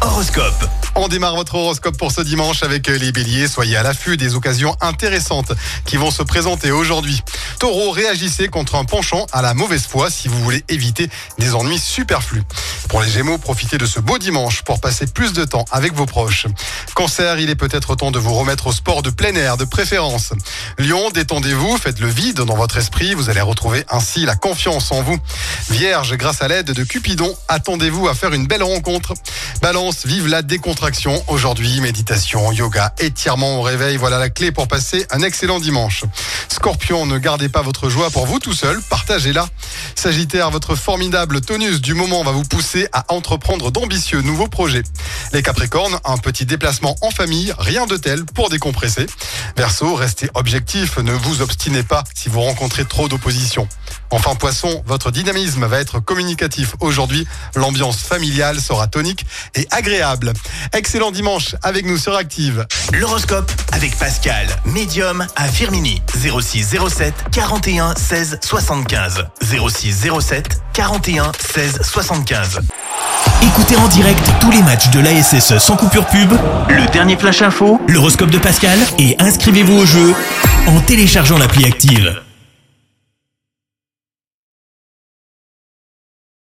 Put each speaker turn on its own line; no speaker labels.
Horoscope.
On démarre votre horoscope pour ce dimanche avec les béliers. Soyez à l'affût des occasions intéressantes qui vont se présenter aujourd'hui. Taureau, réagissez contre un penchant à la mauvaise foi si vous voulez éviter des ennuis superflus. Pour les gémeaux, profitez de ce beau dimanche pour passer plus de temps avec vos proches. Cancer, il est peut-être temps de vous remettre au sport de plein air de préférence. Lion, détendez-vous, faites le vide dans votre esprit, vous allez retrouver ainsi la confiance en vous. Vierge, grâce à l'aide de Cupidon, attendez-vous à faire une belle rencontre. Balance, vive la décontraction. Aujourd'hui, méditation, yoga, étirement au réveil, voilà la clé pour passer un excellent dimanche. Scorpion, ne gardez pas votre joie pour vous tout seul, partagez-la. Sagittaire, votre formidable tonus du moment va vous pousser à entreprendre d'ambitieux nouveaux projets. Les Capricornes, un petit déplacement en famille, rien de tel pour décompresser. Verseau, restez objectif, ne vous obstinez pas si vous rencontrez trop d'opposition. Enfin Poisson, votre dynamisme va être communicatif aujourd'hui. L'ambiance familiale sera tonique et agréable. Excellent dimanche avec nous sur Active.
L'horoscope avec Pascal, médium à Firmini. 06 07 41 16 75. 06 07 41 16 75. Écoutez en direct tous les matchs de l'ASSE sans coupure pub, le dernier flash info, l'horoscope de Pascal et inscrivez-vous au jeu en téléchargeant l'appli Active.